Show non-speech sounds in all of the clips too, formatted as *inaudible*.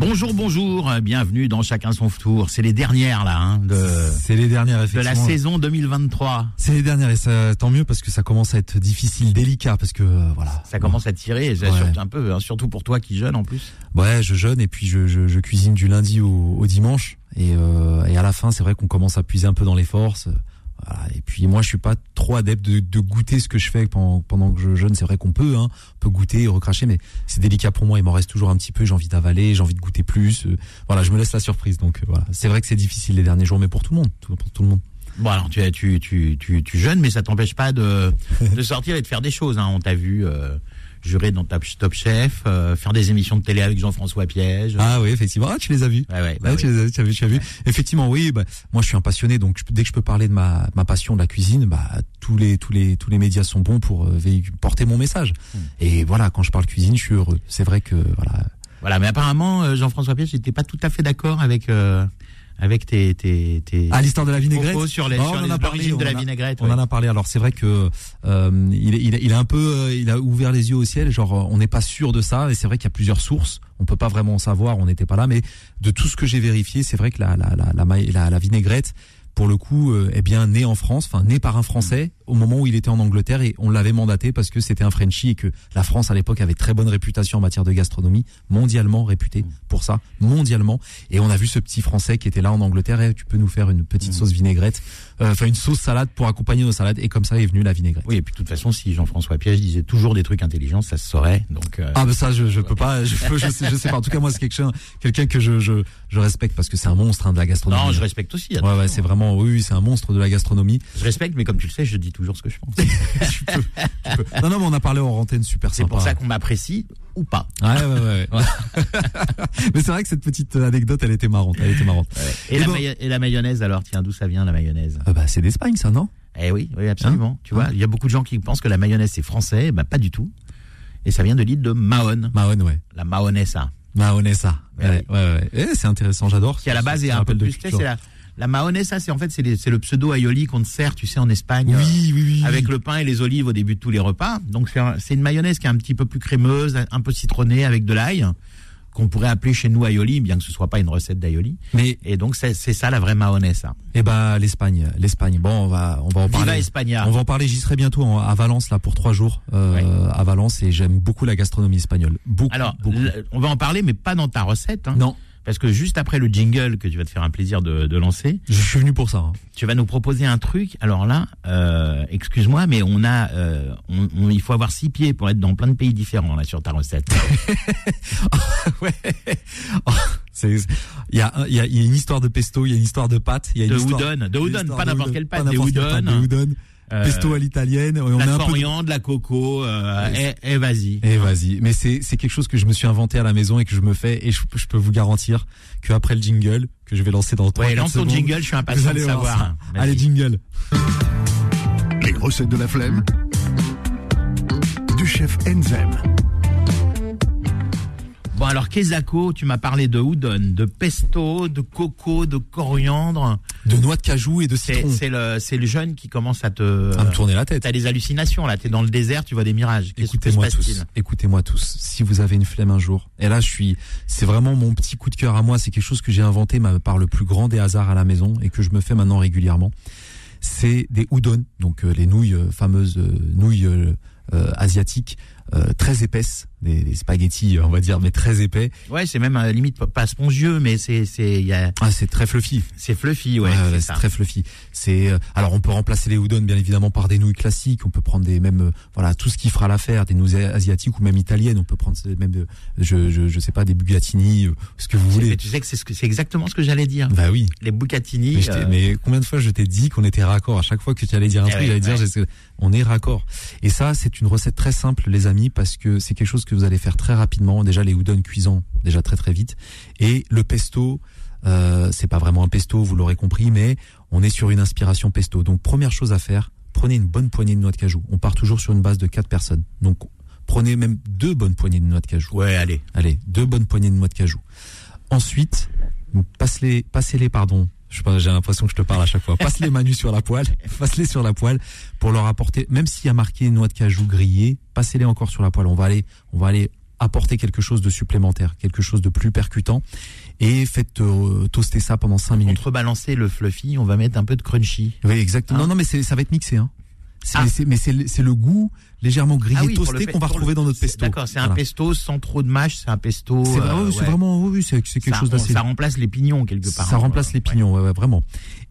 Bonjour, bonjour, bienvenue dans Chacun son tour. C'est les dernières là, hein, de, C'est les dernières, de effectivement. la saison 2023. C'est les dernières et ça, tant mieux parce que ça commence à être difficile, délicat parce que euh, voilà. Ça commence à tirer, Ouais. surtout un peu, hein, surtout pour toi qui jeune en plus. Ouais, je jeûne et puis je, je, je cuisine du lundi au, au dimanche et, euh, et à la fin c'est vrai qu'on commence à puiser un peu dans les forces. Et puis moi je suis pas trop adepte de, de goûter ce que je fais pendant, pendant que je jeûne. C'est vrai qu'on peut, hein, on peut goûter et recracher, mais c'est délicat pour moi. Il m'en reste toujours un petit peu. J'ai envie d'avaler, j'ai envie de goûter plus. Euh, Voilà, je me laisse la surprise. Donc euh, voilà, c'est vrai que c'est difficile les derniers jours, mais pour tout le monde, tout- pour tout le monde. Bon alors tu tu tu tu, tu jeûnes, mais ça t'empêche pas de de sortir et de faire des choses. Hein. On t'a vu euh, jurer dans Top, Top Chef, euh, faire des émissions de télé avec Jean-François Piège. Ah oui, effectivement. Ah, tu les as vus. Ouais, ouais, bah oui. tu, les as, tu as vu, tu as vu. Effectivement, oui. Bah, moi, je suis un passionné, donc je- dès que je peux parler de ma, ma passion de la cuisine, bah, tous les tous les tous les médias sont bons pour euh, porter mon message. Hmm. Et voilà, quand je parle cuisine, je suis heureux. C'est vrai que voilà. Voilà, mais apparemment euh, Jean-François Piège n'était pas tout à fait d'accord avec euh, avec tes tes tes Ah, l'histoire de la vinaigrette. sur les Oh, sur on en a parlé, origines de on la en a- vinaigrette. On ouais. en a parlé. Alors c'est vrai que euh, il, il, il a un peu, euh, il a ouvert les yeux au ciel. Genre, euh, on n'est pas sûr de ça. Et c'est vrai qu'il y a plusieurs sources. On peut pas vraiment savoir. On n'était pas là. Mais de tout ce que j'ai vérifié, c'est vrai que la la la, la, la, la vinaigrette, pour le coup, euh, est bien née en France, enfin née par un Français au moment où il était en Angleterre et on l'avait mandaté parce que c'était un Frenchie et que la France à l'époque avait très bonne réputation en matière de gastronomie, mondialement réputée pour ça, mondialement. Et on a vu ce petit Français qui était là en Angleterre et tu peux nous faire une petite sauce vinaigrette, euh, enfin une sauce salade pour accompagner nos salades et comme ça est venue la vinaigrette. Oui, et puis de toute façon, si Jean-François Piège disait toujours des trucs intelligents, ça se saurait. Donc, euh, Ah ben ça je je peux pas je, peux- je sais je sais pas en tout cas moi c'est quelqu'un quelqu'un que je, je je respecte parce que c'est un monstre hein, de la gastronomie. non, je respecte aussi. Ouais ouais c'est vraiment oui oui, c'est un monstre de la gastronomie. Je respecte, mais comme tu le sais, je dis toujours ce que je pense. *laughs* Tu peux- tu peux- Non non mais on a parlé en antenne super C'est sympa. pour ça qu'on m'apprécie ou pas. Ouais ouais ouais. *laughs* mais c'est vrai que cette petite anecdote elle était marrante elle était marrante. Et, Et la, bon. mayo- et la mayonnaise, alors, tiens, d'où ça vient la mayonnaise? Euh, bah c'est d'Espagne ça non? Eh oui, oui, absolument. tu vois, il y a beaucoup de gens qui pensent que la mayonnaise c'est français, bah pas du tout. Et ça vient de l'île de Mahon, Mahon ouais. la mahonesa, Mahonesa. Ouais, Ouais, ouais, ouais. Eh, c'est intéressant, j'adore. qui à la base est Ça un peu plus. c'est la, la mahonesa, c'est en fait c'est le pseudo aioli qu'on te sert, tu sais, en Espagne. euh, Oui, oui, oui. avec le pain et les olives au début de tous les repas. Donc c'est un- c'est une mayonnaise qui est un petit peu plus crémeuse, un peu citronnée avec de l'ail, qu'on pourrait appeler chez nous aioli, bien que ce soit pas une recette d'aioli. Mais Et donc c'est ça la vraie mahonesa. eh ben l'Espagne, l'Espagne. Bon, on va on va en Viva parler. España. On va en parler. J'y serai bientôt en- à Valence là pour trois jours euh, à Valence et j'aime beaucoup la gastronomie espagnole. Beaucoup. Alors, beaucoup. on va en parler, mais pas dans ta recette. hein. non, Parce que juste après le jingle que tu vas te faire un plaisir de, de lancer, je suis venu pour ça. hein. tu vas nous proposer un truc. Alors là, euh, excuse-moi, mais on a, euh, on- on- il faut avoir six pieds pour être dans plein de pays différents là sur ta recette. *laughs* ouais. Oh, il y a y a y a une histoire de pesto, il y a une histoire de pâte, il y a une De histoire udon, de une udon, histoire pas n'importe quelle pâte, des n'importe Euh, pesto à l'italienne. et On la a un peu de- coriandre, la coco, euh, et, et vas-y. Et vas-y. Mais c'est c'est quelque chose que je me suis inventé à la maison et que je me fais et je, je peux vous garantir que après le jingle que je vais lancer dans 3 Ouais, lance ton jingle, je suis impatient de savoir. Allez jingle. Les recettes de la flemme du chef Enzem. Bon alors Kezako, tu m'as parlé de udon, de pesto, de coco, de coriandre. De noix de cajou et de citron. c'est le c'est le jeune qui commence à te À me tourner la tête. T'as des hallucinations là, t'es dans le désert, tu vois des mirages. Écoutez-moi tous. Écoutez-moi tous. Si vous avez une flemme un jour, et là je suis, c'est vraiment mon petit coup de cœur à moi. C'est quelque chose que j'ai inventé par le plus grand des hasards à la maison et que je me fais maintenant régulièrement. C'est des udon, donc euh, les nouilles euh, fameuses euh, nouilles asiatiques euh, très épaisses, des, des spaghettis on va dire, mais très épais. Ouais, c'est même euh, limite pas- spongieux, mais c'est c'est il y a Ah c'est très fluffy. c'est fluffy, ouais. Ouais, c'est très fluffy. C'est euh, alors on peut remplacer les udon bien évidemment par des nouilles classiques. On peut prendre des même euh, voilà tout ce qui fera l'affaire, des nouilles asiatiques ou même italiennes. On peut prendre même je, je je sais pas des bugatini, euh, ce que vous Mais voulez. tu sais que c'est ce que c'est exactement ce que j'allais dire. Bah oui. Les bucatini. Mais, euh, mais combien de fois je t'ai dit qu'on était raccord? À chaque fois que tu allais dire un Eh truc, ouais, j'allais dire ouais. on est raccord. Et ça, c'est une recette très simple, les amis, parce que c'est quelque chose que vous allez faire très rapidement. Déjà les udon cuisant déjà très très vite, et le pesto. Euh, c'est pas vraiment un pesto, vous l'aurez compris, mais on est sur une inspiration pesto. Donc première chose à faire, prenez une bonne poignée de noix de cajou. On part toujours sur une base de quatre personnes. Donc Prenez même deux bonnes poignées de noix de cajou. Ouais, allez. Allez, deux bonnes poignées de noix de cajou. Ensuite, passe-les, passez-les, pardon. J'ai l'impression que je te parle à chaque fois. Passe les Manu sur la poêle, *laughs* passe-les sur la poêle pour leur apporter, même s'il y a marqué noix de cajou grillée, passez-les encore sur la poêle. On va aller, on va aller apporter quelque chose de supplémentaire, quelque chose de plus percutant et faites euh, toaster ça pendant 5 minutes. Contrebalancer le fluffy, on va mettre un peu de crunchy. Oui, exactement. Hein non, non, mais c'est- ça va être mixé. Hein. Ah. mais c'est le- goût légèrement grillé, Ah oui, toasté qu'on va le- retrouver dans notre pesto. D'accord, c'est un pesto sans trop de mâche, c'est un pesto. C'est euh, vraiment, c'est ouais. vraiment, oui, c'est quelque ça, chose d'assez. Ça remplace les pignons quelque part. Ça hein, remplace les pignons, ouais, ouais, vraiment.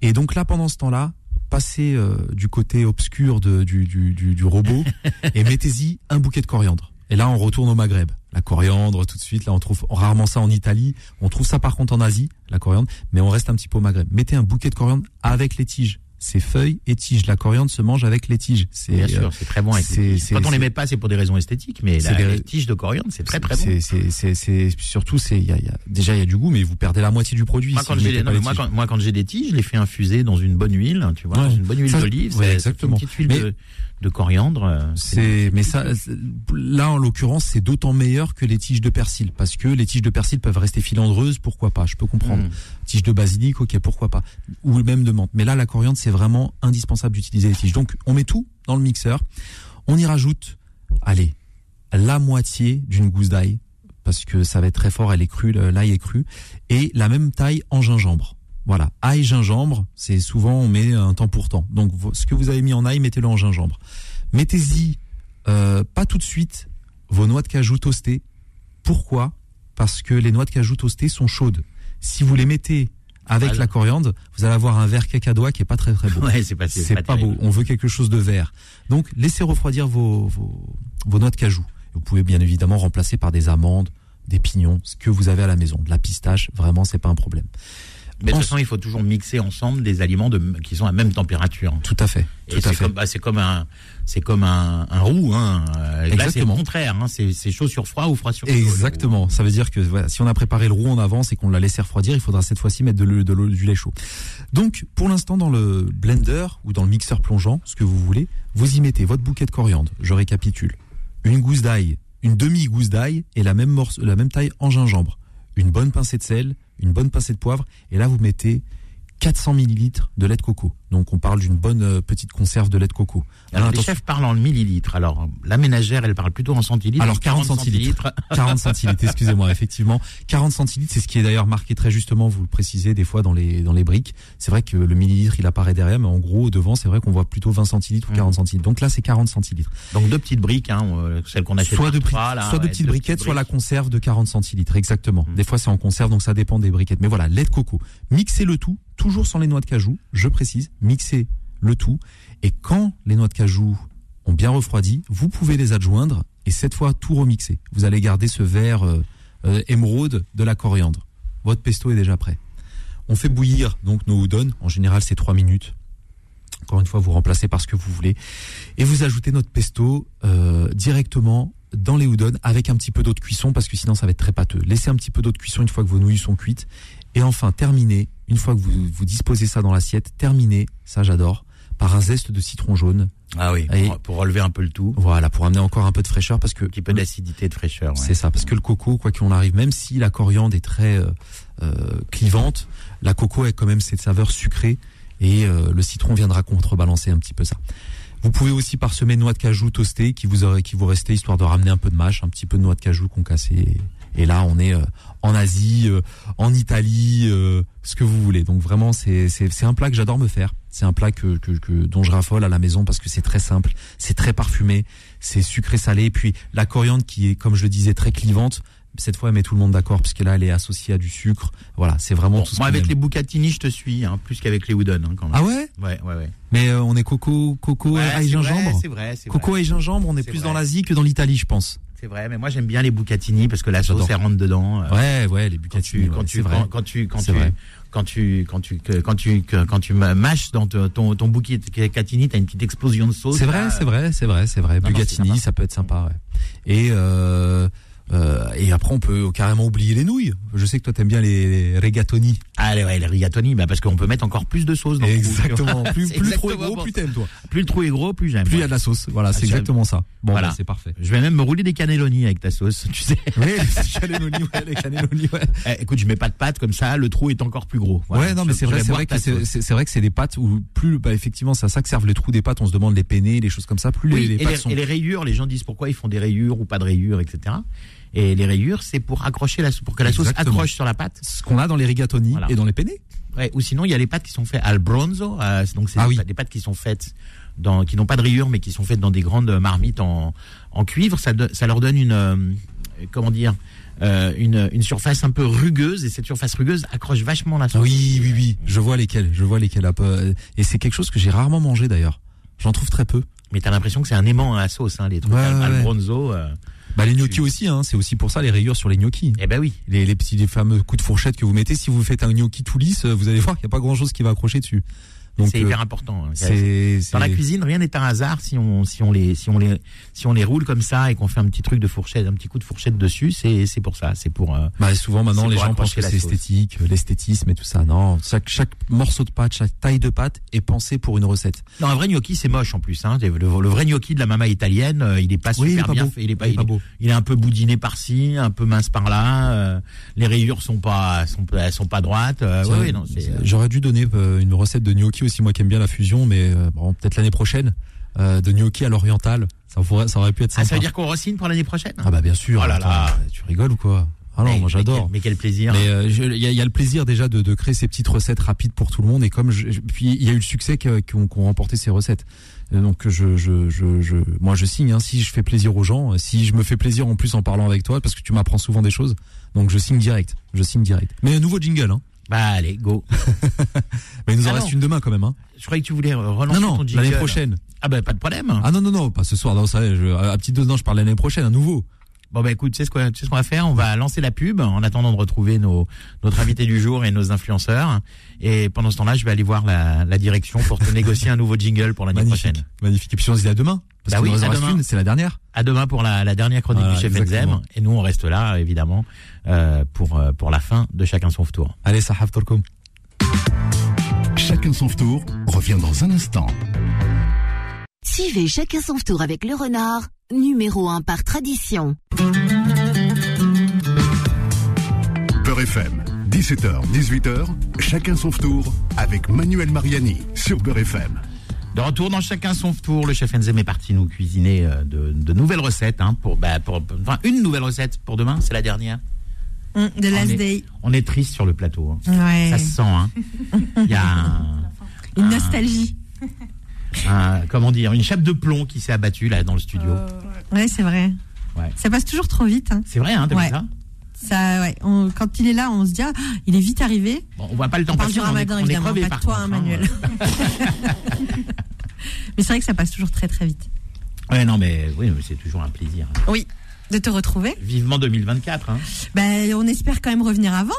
Et donc là, pendant ce temps-là, passez euh, du côté obscur de, du, du, du, du robot *laughs* et mettez-y un bouquet de coriandre. Et là, on retourne au Maghreb. La coriandre, tout de suite, là, on trouve rarement ça en Italie. On trouve ça par contre en Asie, la coriandre, mais on reste un petit peu au Maghreb. Mettez un bouquet de coriandre avec les tiges. Ces feuilles et tiges. La coriandre se mange avec les tiges. C'est Bien euh, sûr, c'est très bon avec les tiges. Quand on les met pas, c'est pour des raisons esthétiques, mais la, des- les tiges de coriandre, c'est très très bon. c'est- c'est- c'est- c'est- surtout, c'est, y a, y a- déjà, il y a du goût, mais vous perdez la moitié du produit. Moi, si quand j'ai des- non, moi, tiges. quand, moi, quand j'ai des tiges, je les fais infuser dans une bonne huile, tu vois, Ouais. dans une bonne huile d'olive. ouais, c'est- exactement. Une petite huile Mais- de, de coriandre. euh, C'est, mais ça, là en l'occurrence, c'est d'autant meilleur que les tiges de persil, parce que les tiges de persil peuvent rester filandreuses, pourquoi pas, je peux comprendre. Mm. Tiges de basilic, ok, pourquoi pas, ou même de menthe. Mais là, la coriandre, c'est vraiment indispensable d'utiliser les tiges. Donc, on met tout dans le mixeur, on y rajoute, allez, la moitié d'une gousse d'ail, parce que ça va être très fort, elle est crue, l'ail est cru, et la même taille en gingembre. Voilà, ail, gingembre, c'est souvent on met un temps pour temps. Donc ce que vous avez mis en ail, mettez-le en gingembre. Mettez-y, euh, pas tout de suite, vos noix de cajou toastées. Pourquoi? Parce que les noix de cajou toastées sont chaudes. Si vous les mettez avec Voilà. la coriandre, vous allez avoir un verre cacadois qui est pas très très beau. *laughs* Ouais, c'est pas, C'est pas, beau. On veut quelque chose de vert. Donc, laissez refroidir vos, vos, vos noix de cajou. Vous pouvez bien évidemment remplacer par des amandes, des pignons, ce que vous avez à la maison. De la pistache, vraiment, c'est pas un problème. Mais de toute façon, il faut toujours mixer ensemble des aliments de, qui sont à même température. Tout à fait. Tout c'est comme, bah, c'est comme un, c'est comme un, un roux, hein. Euh, Là, c'est le contraire, hein. C'est, chaud sur froid ou froid sur chaud. Exactement. Ça veut dire que voilà, si on a préparé le roux en avance et qu'on l'a laissé refroidir, il faudra cette fois-ci mettre de l'eau, de l'eau, du lait chaud. Donc, pour l'instant, dans le blender ou dans le mixeur plongeant, ce que vous voulez, vous y mettez votre bouquet de coriandre. Je récapitule. Une gousse d'ail, une demi-gousse d'ail et la même morce, la même taille en gingembre. Une bonne pincée de sel, une bonne pincée de poivre. Et là, vous mettez 400 millilitres de lait de coco. Donc, on parle d'une bonne euh, petite conserve de lait de coco. Alors, Hein, les chefs parlent en millilitres. Alors, la ménagère, elle parle plutôt en centilitres. Alors 40 centilitres. 40 *laughs* centilitres, excusez-moi, effectivement. 40 centilitres, c'est ce qui est d'ailleurs marqué très justement, vous le précisez des fois dans les dans les briques. C'est vrai que le millilitre, il apparaît derrière, mais en gros, devant, c'est vrai qu'on voit plutôt 20 centilitres ou 40 centilitres. Donc là, c'est 40 centilitres. Donc, deux petites briques, hein, euh, celles qu'on achète Soit de, trois, là, soit de ouais, petites deux briquettes, soit la conserve de 40 centilitres, exactement. Mm. Des fois, c'est en conserve, donc ça dépend des briquettes. Mais voilà, lait de coco. Mixez le tout, toujours sans les noix de cajou, je précise, mixez le tout. Et quand les noix de cajou ont bien refroidi, vous pouvez les adjoindre et cette fois tout remixer. Vous allez garder ce vert euh, euh, émeraude de la coriandre. Votre pesto est déjà prêt. On fait bouillir donc nos udon. En général, c'est 3 minutes. Encore une fois, vous remplacez par ce que vous voulez. Et vous ajoutez notre pesto euh, directement dans les udon avec un petit peu d'eau de cuisson parce que sinon ça va être très pâteux. Laissez un petit peu d'eau de cuisson une fois que vos nouilles sont cuites. Et enfin, terminez, une fois que vous, vous disposez ça dans l'assiette, terminez, ça j'adore, par un zeste de citron jaune. Ah oui, Et- pour, pour relever un peu le tout. Voilà, pour amener encore un peu de fraîcheur parce que Un petit peu d'acidité, de fraîcheur. ouais. c'est ça, parce que le coco, quoi qu'il en arrive, même si la coriandre est très euh, euh, clivante, la coco a quand même cette saveur sucrée et euh, le citron viendra contrebalancer un petit peu ça. Vous pouvez aussi parsemer noix de cajou toastée qui vous qui vous restait histoire de ramener un peu de mâche, un petit peu de noix de cajou concassée. Et, là, on est euh, en Asie, euh, en Italie, euh, ce que vous voulez. Donc vraiment, c'est un plat que j'adore me faire. C'est un plat que, que que dont je raffole à la maison parce que c'est très simple, c'est très parfumé, c'est sucré salé. Et puis la coriandre qui est, comme je le disais, très clivante. Cette fois, elle met tout le monde d'accord puisque là, elle est associée à du sucre. Voilà, c'est vraiment Bon, tout ce moi, avec aime. les bucatini, je te suis, hein, plus qu'avec les udon, hein, quand même. Ah ouais? Ouais, ouais, ouais. Mais euh, on est coco, coco, Ouais, ail c'est vrai, gingembre? C'est vrai, c'est Coco vrai. et gingembre, on est plus vrai. dans l'Asie que dans l'Italie, je pense. C'est vrai, mais moi j'aime bien les bucatini parce que la sauce elle rentre dedans. euh, Ouais, ouais, les Quand bucatini, ouais, quand, tu, quand, quand tu, quand tu, quand tu, quand tu, quand tu, quand tu mâches dans ton, ton bouquet de catini, t'as une petite explosion de sauce. C'est vrai, c'est vrai, c'est vrai, c'est vrai. Sympa. ça peut être sympa. Ouais. Et euh, euh, et après, on peut carrément oublier les nouilles. Je sais que toi, t'aimes bien les, les rigatoni. Ah ouais, les rigatoni, bah parce qu'on peut mettre encore plus de sauce dans. Exactement. *laughs* Plus, C'est plus le trou est gros, plus ça. t'aimes, toi. Plus le trou est gros, plus j'aime. Plus il y a de la sauce. Voilà, c'est Ah, j'aime. exactement ça. Bon, Voilà. bah, c'est parfait. Je vais même me rouler des cannelloni avec ta sauce, tu sais. *laughs* Oui, les cannelloni, ouais, les cannelloni, ouais. *laughs* Eh, écoute, je mets pas de pâte comme ça, le trou est encore plus gros. Voilà. ouais, non, mais c'est vrai, c'est vrai que c'est, c'est, c'est vrai que c'est des pâtes où plus, bah, effectivement, c'est à ça que servent les trous des pâtes. On se demande les peinés, les choses comme ça. Plus Oui, les, les et, pâtes les, sont. et les rayures, les gens disent pourquoi ils font des rayures ou pas de rayures, etc. Et les rayures, c'est pour accrocher la, pour que la sauce accroche sur la pâte. Ce qu'on a dans les rigatoni Voilà. et dans les penne. Ouais, ou sinon, il y a les pâtes qui sont faites al bronzo, euh, donc c'est Ah des, oui. pâtes- des pâtes qui sont faites dans, qui n'ont pas de rayures, mais qui sont faites dans des grandes marmites en, en cuivre. Ça, do- ça leur donne une, euh, comment dire, euh, une, une surface un peu rugueuse, et cette surface rugueuse accroche vachement la sauce. Oui, oui, oui. Je vois lesquels. Je vois lesquels. un peu. Et c'est quelque chose que j'ai rarement mangé d'ailleurs. J'en trouve très peu. Mais t'as l'impression que c'est un aimant à la sauce, hein, les trucs Ouais, al, bronzo. euh. Bah les gnocchis aussi, hein. C'est aussi pour ça les rayures sur les gnocchis. Eh ben oui. Les, les petits, les fameux coups de fourchette que vous mettez. Si vous faites un gnocchi tout lisse, vous allez voir qu'il n'y a pas grand chose qui va accrocher dessus. Donc C'est euh, hyper important. hein. c'est, Dans la cuisine, rien n'est un hasard si on si on les si on les si on les roule comme ça et qu'on fait un petit truc de fourchette, un petit coup de fourchette dessus, c'est c'est pour ça, c'est pour euh, Bah, souvent maintenant les gens pensent que c'est esthétique, euh, l'esthétisme et tout ça. Non, chaque, chaque morceau de pâte, chaque taille de pâte est pensé pour une recette. Non, un vrai gnocchi c'est moche en plus hein. Le, le vrai gnocchi de la mama italienne, il est pas Oui, il est super pas bien beau. fait, il est pas Il est pas beau. il est un peu boudiné par-ci, un peu mince par-là, euh, les rayures sont pas sont elles sont pas droites. euh, ouais, ouais, J'aurais dû donner une recette de gnocchi aussi, moi qui aime bien la fusion, mais euh, bon, peut-être l'année prochaine, euh, de gnocchi à l'oriental. Ça, pourrait, ça aurait pu être Ah, sympa. ça veut dire qu'on re-signe pour l'année prochaine Ah bah bien sûr. Oh là attends, là. Tu rigoles ou quoi? Ah non, Mais- moi j'adore. Mais quel plaisir. Mais euh, il y, a, il y a le plaisir déjà de, de créer ces petites recettes rapides pour tout le monde et comme je, puis il y a eu le succès qu'ont remporté ces recettes. Euh, Donc je, je, je, je moi je signe hein, si je fais plaisir aux gens, si je me fais plaisir en plus en parlant avec toi parce que tu m'apprends souvent des choses. Donc je signe direct, je signe direct. Mais un nouveau jingle hein. Bah allez, go. *laughs* Mais il nous en Ah reste non. une demain quand même hein. Je croyais que tu voulais relancer Non non, ton jingle. l'année prochaine. Ah bah pas de problème. Ah non non non, pas ce soir, non ça je, à petite dose non, je parle l'année prochaine, un nouveau. Bon bah écoute, tu sais ce qu'on tu sais ce qu'on va faire? On va lancer la pub en attendant de retrouver nos notre invité du jour et nos influenceurs. Et pendant ce temps-là, je vais aller voir la, la direction pour te négocier un nouveau jingle pour l'année prochaine. Magnifique. Et puis on se dit à demain. Parce Bah oui, à demain. une, c'est la dernière. À demain pour la, la dernière chronique Voilà, du chef. Enzem. Et nous, on reste là, évidemment, euh, pour euh, pour la fin de chacun son tour. Allez, Sahaf Torkoum. Chacun son tour revient dans un instant. Suivez chacun son tour avec le renard, numéro 1 par tradition. Peur FM, 17h, 18h, chacun son tour avec Manuel Mariani sur Beurre FM. De retour dans chacun son tour, le chef Enzem est parti nous cuisiner euh, de, de nouvelles recettes. Hein, pour, bah, pour, enfin, une nouvelle recette pour demain, c'est la dernière. Mm, The on, Last est, Day. on est triste sur le plateau. hein. Ouais. Ça se sent. Hein. Il y a un, Une nostalgie. un- comment dire, une chape de plomb qui s'est abattue là dans le studio. Ouais, c'est vrai. Ouais. Ça passe toujours trop vite. hein. C'est vrai, hein, t'as Ouais. vu ça Ça, ouais. on- quand il est là, on se dit, ah, il est vite arrivé. bon, On voit pas le temps On parle passer. du mais on est- ramadan, évidemment, pas de toi, contre, hein, hein. Manuel. *laughs* *laughs* Mais c'est vrai que ça passe toujours très très vite. Ouais, non, mais oui, mais c'est toujours un plaisir. Oui, de te retrouver. Vivement 2024. Hein. Ben, on espère quand même revenir avant.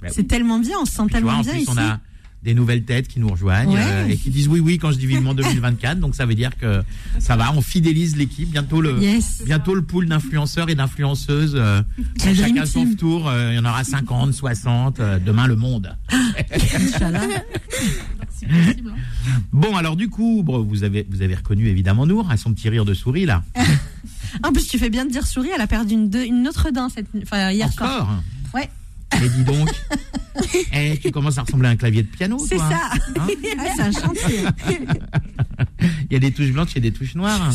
Bah c'est oui. tellement bien, on se sent Puis, tu vois, tellement en bien plus, ici. on a des nouvelles têtes qui nous rejoignent Ouais. euh, et qui disent oui, oui quand je dis vivement 2024. donc ça veut dire que ça va, on fidélise l'équipe. Bientôt le, Yes. bientôt le pool d'influenceurs et d'influenceuses. euh, chacun son tour. euh, il y en aura 50, 60. euh, demain le monde. Inch'Allah. *laughs* Bon, alors du coup, bon, vous avez vous avez reconnu évidemment Nour à son petit rire de souris là. *laughs* En plus, tu fais bien de dire souris, elle a perdu une, deux- une autre dent cette, enfin, hier soir. Encore. Ouais. Mais dis donc. *laughs* Eh, tu commences à ressembler à un clavier de piano. C'est ça. hein *laughs* Ah, c'est un chantier. *laughs* Il y a des touches blanches, a des touches noires.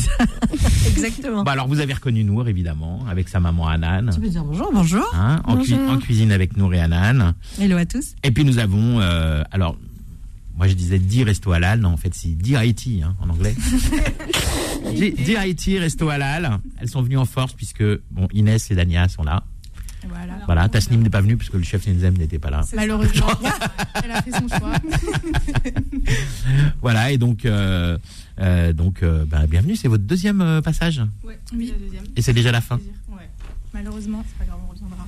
Exactement. Bah alors vous avez reconnu Nour évidemment avec sa maman Anan. Tu peux dire bonjour, bonjour. Hein, en, Bonjour. en cuisine avec Nour et Anan. Hello à tous. Et puis nous avons, euh, alors, moi je disais Di Resto Halal, non en fait c'est Di Haiti hein, en anglais. Di Di Haiti Resto Halal, elles sont venues en force puisque bon Inès et Dania sont là. Voilà. Voilà, Tasnim n'est pas venu puisque le chef Nenzem n'était pas là. Malheureusement, *laughs* elle a fait son choix. *laughs* Voilà et donc, euh, euh, donc euh, bah, bienvenue, c'est votre deuxième euh, passage Ouais, oui. La deuxième. et c'est déjà la fin. Ouais. Malheureusement, c'est pas grave, on reviendra.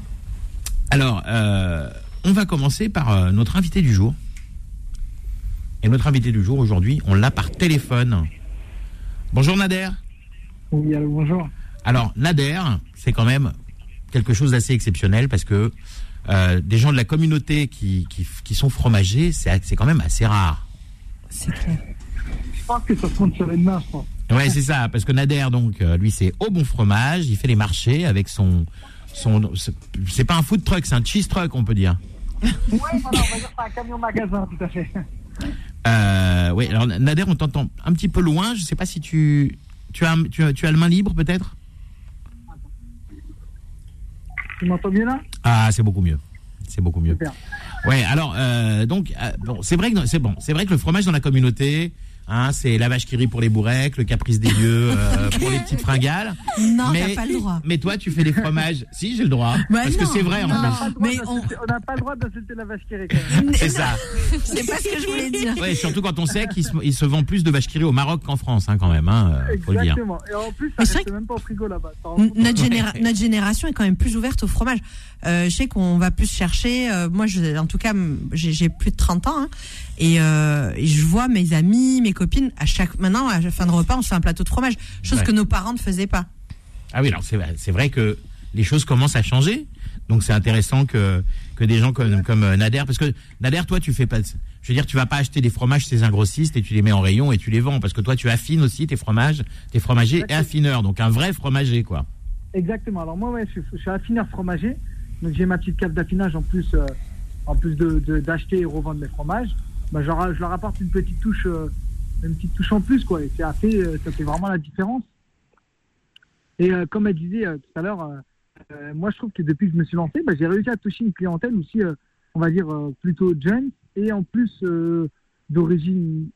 Alors, euh, on va commencer par euh, notre invité du jour. Et notre invité du jour aujourd'hui, on l'a par téléphone. Bonjour Nader. Oui, allô, bonjour. Alors Nader, c'est quand même quelque chose d'assez exceptionnel parce que euh, des gens de la communauté qui, qui, qui sont fromagers, c'est c'est quand même assez rare. C'est clair. Je pense que ça se compte sur les mains, je pense. Ouais, c'est ça, parce que Nader, donc, euh, lui, c'est au bon fromage, il fait les marchés avec son. son c'est- pas un food truck, c'est un cheese truck, on peut dire. Ouais, voilà, on va dire que c'est un camion magasin, tout à fait. Euh, oui, alors Nader, on t'entend un petit peu loin, je sais pas si tu. Tu as, tu as, tu as le main libre peut-être? Tu m'entends bien là? Ah, c'est beaucoup mieux. C'est beaucoup mieux. Super. Ouais, alors euh, donc euh, bon, c'est vrai que c'est bon, c'est vrai que le fromage dans la communauté, hein, c'est la vache qui rit pour les bourrecs, le caprice des lieux euh, *laughs* pour les petites fringales. Non, mais, t'as pas le droit. Mais toi, tu fais des fromages. *laughs* si, j'ai le droit. Bah parce que c'est vrai en non. plus. Mais on- n'a pas le droit d'insulter la vache qui rit. *laughs* C'est ça. C'est pas ce que je voulais dire. Ouais, surtout quand on sait qu'il se, il se vend plus de vaches qui rit au Maroc qu'en France, hein, quand même. Hein, euh, faut le dire. Exactement. Et en plus, ça reste vrai même pas au frigo là-bas. Notre, généra- notre génération est quand même plus ouverte au fromage. Euh, je sais qu'on va plus chercher. euh, moi, je, en tout cas, j'ai plus de 30 ans. hein, et, euh, et je vois mes amis, mes copines, à chaque maintenant, à la fin de repas, on se fait un plateau de fromage. Chose Ouais. que nos parents ne faisaient pas. Ah oui, alors c'est vrai- c'est vrai que les choses commencent à changer. Donc c'est intéressant que que des gens comme comme euh, Nader, parce que Nader, toi, tu fais pas. Je veux dire, tu vas pas acheter des fromages chez un grossiste et tu les mets en rayon et tu les vends, parce que toi, tu affines aussi tes fromages, tes fromagers et affineurs, donc un vrai fromager, quoi. Exactement. Alors moi, ouais, je, suis- je suis affineur fromager. Donc j'ai ma petite cave d'affinage en plus, euh, en plus de- d'acheter et revendre mes fromages. Bah, je leur apporte une petite touche, euh, une petite touche en plus, quoi. Et c'est assez, euh, ça fait vraiment la différence. Et euh, comme elle disait tout à l'heure, moi je trouve que depuis que je me suis lancé, bah, j'ai réussi à toucher une clientèle aussi, on va dire plutôt jeune et en plus d'origine,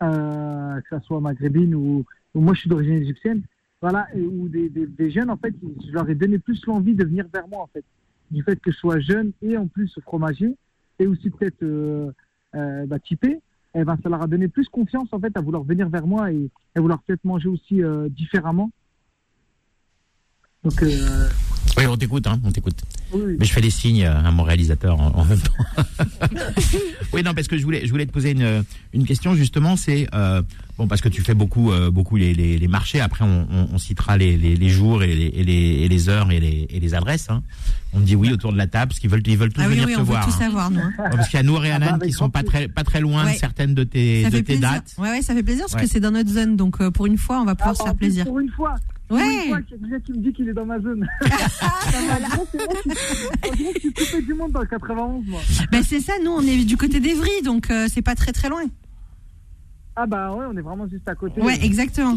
que ça soit maghrébine ou, moi je suis d'origine égyptienne voilà, ou des, des, des jeunes, en fait, je leur ai donné plus l'envie de venir vers moi, en fait. Du fait que je sois jeune et en plus fromager, et aussi peut-être euh, bah, typé, eh ben, ça leur a donné plus confiance, en fait, à vouloir venir vers moi et à vouloir peut-être manger aussi euh, différemment. Donc, euh, Oui, on t'écoute, hein, on t'écoute. Oui. Mais je fais des signes à mon réalisateur en, en même temps. *laughs* oui, non, parce que je voulais, je voulais te poser une, une question justement. C'est euh, bon parce que tu fais beaucoup, euh, beaucoup les, les, les marchés. Après, on, on, on citera les, les, les jours et les, et les, et les heures et les, et les adresses. Hein. On me dit oui autour de la table, parce qu'ils veulent, ils veulent tous Ah oui, venir oui, te on veut voir. tout hein. savoir, nous. hein. Ouais, parce qu'il y a Nour et Ah bah, Anan avec qui sont pas très, pas très loin Ouais. de certaines de tes, Ça de tes dates. Ouais, ouais, ça fait plaisir parce Ouais. que c'est dans notre zone. Donc, euh, pour une fois, on va pouvoir Ah, se en faire plaisir. Pour une fois, une Ouais. fois quelqu'un qui me dit qu'il est dans ma zone. On dirait que je suis coupé du monde dans le 91, moi. Ben, c'est ça, nous, on est du côté d'Evry, donc euh, c'est pas très très loin. Ah bah ouais, on est vraiment juste à côté. Ouais, exactement.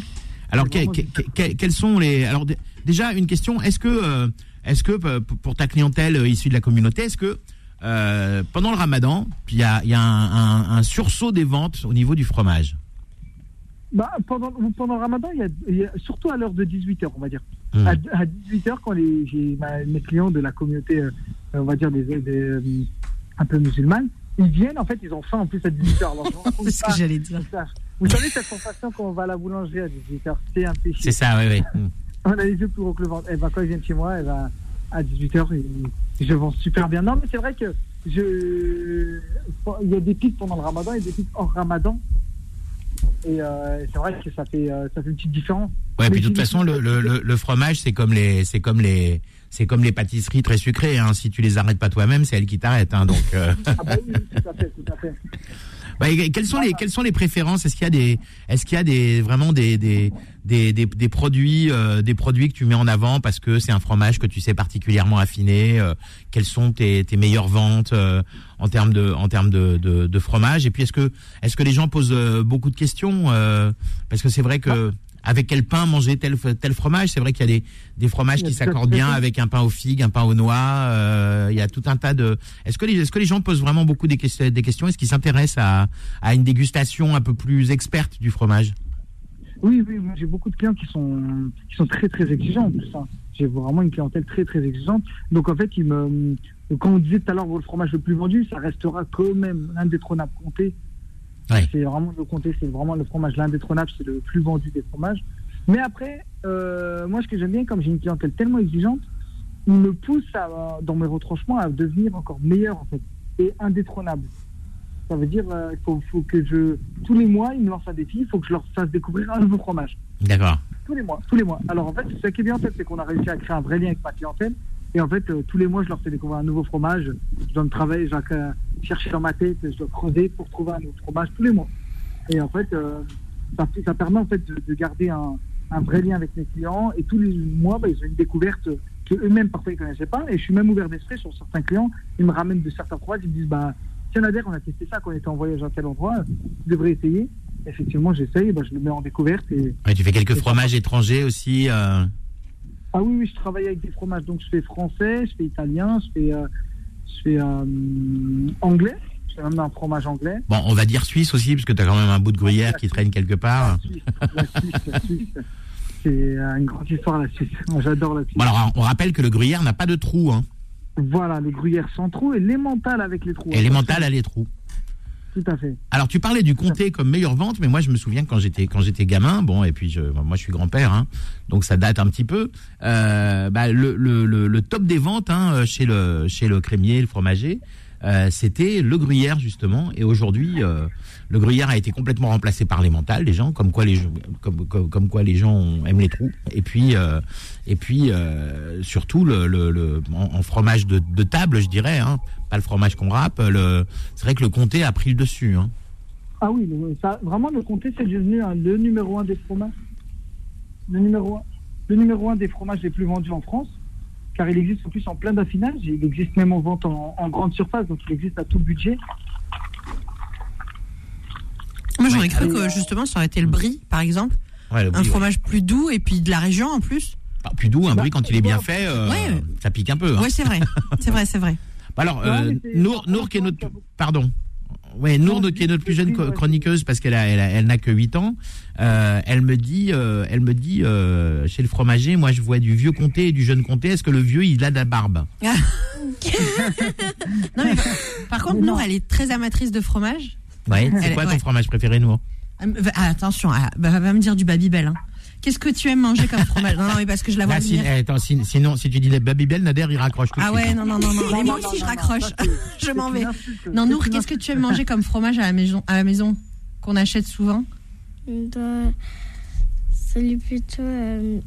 Alors, que- que- que- quels sont les Alors, déjà, une question. Est-ce que, euh, est-ce que euh, pour ta clientèle euh, issue de la communauté, est-ce que euh, pendant le Ramadan, puis il y a, y a un, un- un sursaut des ventes au niveau du fromage? Bah, pendant, pendant le ramadan, il y a, il y a- surtout à l'heure de 18h, on va dire. Hmm. À, à 18h, quand les, j'ai mes clients de la communauté, euh, on va dire, des, des, euh, un peu musulmanes, ils viennent, en fait, ils ont faim en plus à 18h. Alors, je *laughs* vous raconte C'est ce que j'allais dire. ça. Vous savez cette sensation quand on va à la boulangerie à 18h, c'est un péché. C'est ça, oui, oui. *laughs* Mm. On a les yeux plus gros que le ventre. Et ben, quand ils viennent chez moi, et ben, à 18h, et- je vends super bien. Non, mais c'est vrai que je, il y a des pics pendant le ramadan et des pics hors ramadan. Et euh, c'est vrai que ça fait, euh, ça fait une petite différence. Ouais, Mais puis de toute façon, le, le, le, fromage, c'est comme les, c'est comme les, c'est comme les pâtisseries très sucrées. Hein. Si tu les arrêtes pas toi-même, c'est elles qui t'arrêtent. Hein. Donc, euh, Ah bah oui, tout à fait, tout à fait. Bah, quelles sont les, quelles sont les préférences? Est-ce qu'il y a des, est-ce qu'il y a des vraiment des, des, des, des, produits, euh, des produits que tu mets en avant parce que c'est un fromage que tu sais particulièrement affiner euh, Quelles sont tes, tes meilleures ventes euh, en termes de, en termes de, de, de fromage? Et puis est-ce que, est-ce que les gens posent euh, beaucoup de questions euh, Parce que c'est vrai que avec quel pain manger tel tel fromage? C'est vrai qu'il y a des, des fromages qui à s'accordent bien avec un pain aux figues, un pain aux noix. euh, il y a tout un tas de. Est-ce que les est-ce que les gens posent vraiment beaucoup des, des questions? Est-ce qu'ils s'intéressent à, à une dégustation un peu plus experte du fromage? Oui, oui, moi, j'ai beaucoup de clients qui sont, qui sont très, très exigeants hein. J'ai vraiment une clientèle très, très exigeante. Donc, en fait, me, quand on disait tout à l'heure le fromage le plus vendu, ça restera quand même l'indétrônable comté. Ouais. C'est vraiment le comté, c'est vraiment le fromage l'indétrônable, c'est le plus vendu des fromages. Mais après, euh, moi, ce que j'aime bien, comme j'ai une clientèle tellement exigeante, il me pousse à, dans mes retranchements à devenir encore meilleur, en fait, et indétrônable. Ça veut dire, euh, il faut, faut que je, tous les mois, ils me lancent un défi, il faut que je leur fasse découvrir un nouveau fromage. D'accord. Tous les mois, tous les mois. Alors en fait, ce qui est bien en fait, c'est qu'on a réussi à créer un vrai lien avec ma clientèle. Et en fait, euh, tous les mois, je leur fais découvrir un nouveau fromage. Je dois me travailler, je dois chercher dans ma tête, je dois creuser pour trouver un nouveau fromage tous les mois. Et en fait, euh, ça, ça permet en fait de, de garder un, un vrai lien avec mes clients. Et tous les mois, bah, ils ont une découverte que eux-mêmes parfois ils connaissaient pas. Et je suis même ouvert d'esprit sur certains clients. Ils me ramènent de certains fromages. Ils me disent, bah, tiens Nader, on a testé ça quand on était en voyage à tel endroit. Tu devrais essayer. Effectivement, j'essaye. Bah, je le mets en découverte. Et Ouais, tu fais quelques fromages étrangers aussi. euh, ah oui, oui, je travaille avec des fromages. Donc, je fais français, je fais italien, je fais, euh, je fais euh, anglais. Je fais même un fromage anglais. Bon, on va dire suisse aussi, parce que tu as quand même un bout de gruyère qui traîne quelque part. La Suisse, la Suisse, la Suisse. C'est euh, une grande histoire, la Suisse. *laughs* J'adore la Suisse. Bon, alors, on rappelle que le gruyère n'a pas de trou. Hein. Voilà, les gruyères sans trous et l'émental avec les trous. Et les mentales a les trous. Tout à fait. Alors, tu parlais du comté comme meilleure vente, mais moi, je me souviens quand j'étais quand j'étais gamin, bon, et puis je, moi, je suis grand-père, hein, donc ça date un petit peu. Euh, bah, le, le, le, le top des ventes hein, chez le chez le crémier, le fromager, euh, c'était le gruyère justement. Et aujourd'hui, euh, le gruyère a été complètement remplacé par les mentales, les gens, comme quoi les comme quoi les gens aiment les trous. Et puis euh, et puis surtout le, le, en, fromage de, de table, je dirais, hein, pas le fromage qu'on râpe. Le c'est vrai que le comté a pris le dessus. Hein. Ah oui, ça, vraiment, le comté, c'est devenu le numéro un des fromages. Le numéro un. Le numéro un des fromages les plus vendus en France. Car il existe en plus en plein d'affinage. Il existe même en vente en, en grande surface. Donc, il existe à tout budget. Moi, j'aurais Ouais. cru que euh, justement, ça aurait été le brie, par exemple. Ouais, le Un ouais. fromage plus doux et puis de la région en plus. Ah, plus doux, un Bah, brie quand il est bien fait, euh, Ouais. ça pique un peu. hein. Ouais, c'est vrai. C'est vrai, c'est vrai. Bah *laughs* alors, euh, Nour, Nour qui est notre, pardon. Ouais, Nour Non, qui est notre plus jeune chroniqueuse parce qu'elle a, elle, a- elle n'a que 8 ans. Euh, elle me dit, euh, elle me dit, euh, chez le fromager, moi je vois du vieux comté et du jeune comté. Est-ce que le vieux il a de la barbe? Non, mais par, par contre, Nour, elle est très amatrice de fromage. Ouais. C'est quoi ton ouais. fromage préféré, Nour? Ah, mais- ah, attention, ah, bah, va me dire du Babybel. Hein. Qu'est-ce que tu aimes manger comme fromage Non, non, mais parce que je la vois Là, si- venir. eh, attends, si- sinon, si tu dis les Babybel, Nader il raccroche tout Ah ouais, non, non, non, non. Mais moi aussi, je raccroche. *laughs* Je m'en vais. Non, Nour, qu'est-ce que tu aimes manger comme fromage à la maison, à la maison qu'on achète souvent? Bah, c'est plutôt. euh,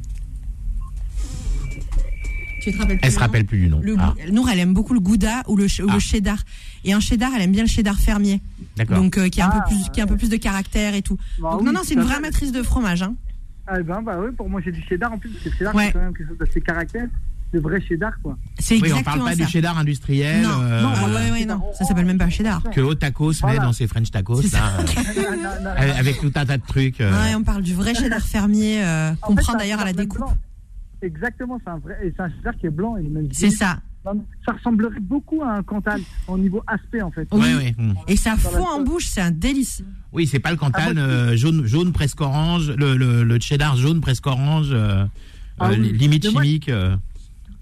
Tu te rappelles plus Elle se rappelle plus du nom. Le Ah, Nour, elle aime beaucoup le gouda ou le, ou Ah. le cheddar. Et en cheddar, elle aime bien le cheddar fermier. D'accord. Donc, euh, qui, a un Ah, peu plus, qui a un peu plus de caractère et tout. Bah Donc, oui, non, non, c'est une vraie matrice de fromage. Hein. Ah ben, bah oui, pour moi, j'ai du cheddar en plus. Parce que le cheddar, Ouais. c'est quand même quelque chose d'assez caractère. Le vrai cheddar, quoi. C'est Oui, on exactement parle pas ça. du cheddar industriel. Non, euh, non, voilà. ouais, ouais, non. Ça s'appelle même pas cheddar. que Haut Tacos met dans ses French tacos, C'est là, euh, *laughs* avec tout un tas de trucs. euh. Ouais, on parle du vrai cheddar fermier euh, qu'on prend c'est d'ailleurs à la découpe. blanc. Exactement, c'est un vrai. Et c'est un cheddar qui est blanc. Et même C'est ça. Ça ressemblerait beaucoup à un Cantal au niveau aspect, en fait. Oui. Mm. Et ça fond en bouche, c'est un délice. Oui, c'est pas le Cantal Ah, euh, jaune, jaune presque orange, le, le, le cheddar jaune presque orange, euh, Ah euh, oui. limite moi- chimique. euh.